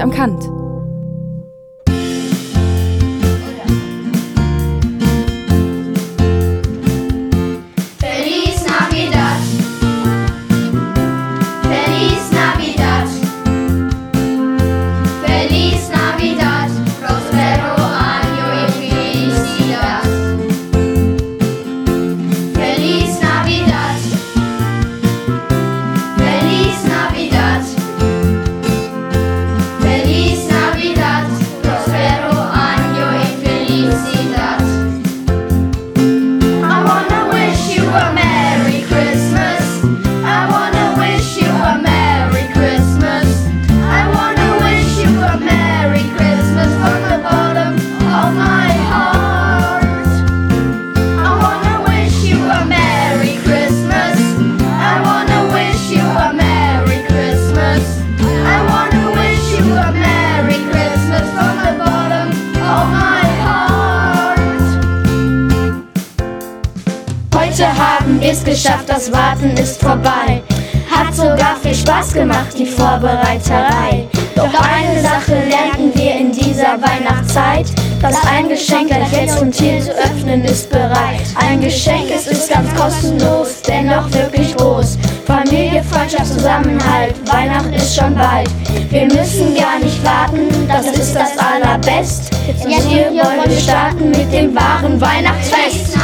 am Kant. Wir's geschafft, das Warten ist vorbei. Hat sogar viel Spaß gemacht, die Vorbereiterei. Doch eine Sache lernten wir in dieser Weihnachtszeit. Dass ein Geschenk gleich jetzt und hier zu öffnen ist bereit. Ein Geschenk, es ist ganz kostenlos, dennoch wirklich groß. Familie, Freundschaft, Zusammenhalt, Weihnachten ist schon bald. Wir müssen gar nicht warten, das ist das Allerbest. Und hier wollen wir starten mit dem wahren Weihnachtsfest.